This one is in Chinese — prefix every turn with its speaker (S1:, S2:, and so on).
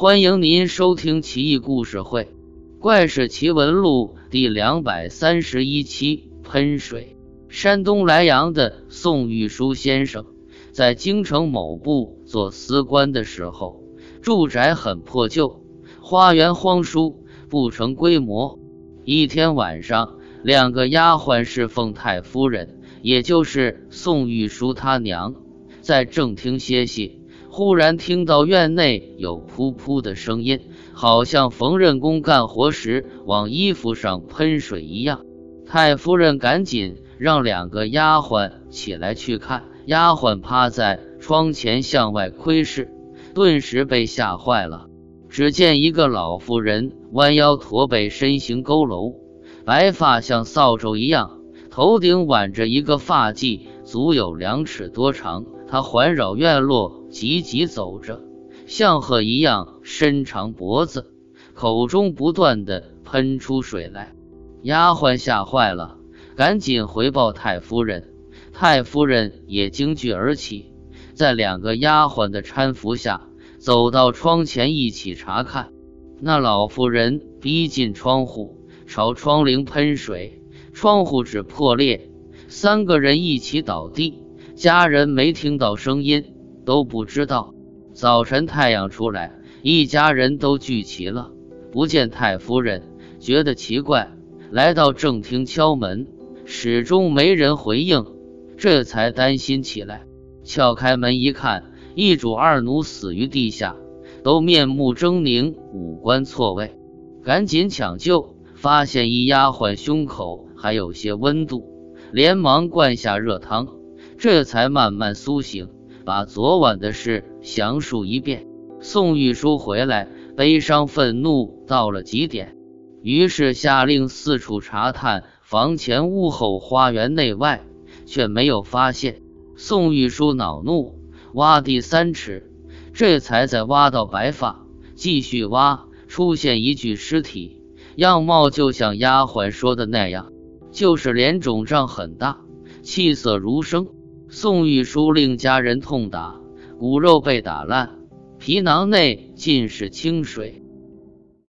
S1: 欢迎您收听《奇异故事会·怪事奇闻录》第两百三十一期。喷水。山东莱阳的宋玉书先生在京城某部做司官的时候，住宅很破旧，花园荒疏，不成规模。一天晚上，两个丫鬟侍奉太夫人，也就是宋玉书他娘，在正厅歇息。忽然听到院内有噗噗的声音，好像缝纫工干活时往衣服上喷水一样。太夫人赶紧让两个丫鬟起来去看。丫鬟趴在窗前向外窥视，顿时被吓坏了。只见一个老妇人弯腰驼背，身形佝偻，白发像扫帚一样，头顶挽着一个发髻，足有两尺多长。他环绕院落，急急走着，像鹤一样伸长脖子，口中不断的喷出水来。丫鬟吓坏了，赶紧回报太夫人。太夫人也惊惧而起，在两个丫鬟的搀扶下，走到窗前一起查看。那老妇人逼近窗户，朝窗棂喷水，窗户纸破裂，三个人一起倒地。家人没听到声音，都不知道。早晨太阳出来，一家人都聚齐了，不见太夫人，觉得奇怪，来到正厅敲门，始终没人回应，这才担心起来。撬开门一看，一主二奴死于地下，都面目狰狞，五官错位，赶紧抢救，发现一丫鬟胸口还有些温度，连忙灌下热汤。这才慢慢苏醒，把昨晚的事详述一遍。宋玉书回来，悲伤愤怒到了极点，于是下令四处查探房前屋后、花园内外，却没有发现。宋玉书恼怒，挖地三尺，这才在挖到白发，继续挖，出现一具尸体，样貌就像丫鬟说的那样，就是脸肿胀很大，气色如生。宋玉书令家人痛打，骨肉被打烂，皮囊内尽是清水。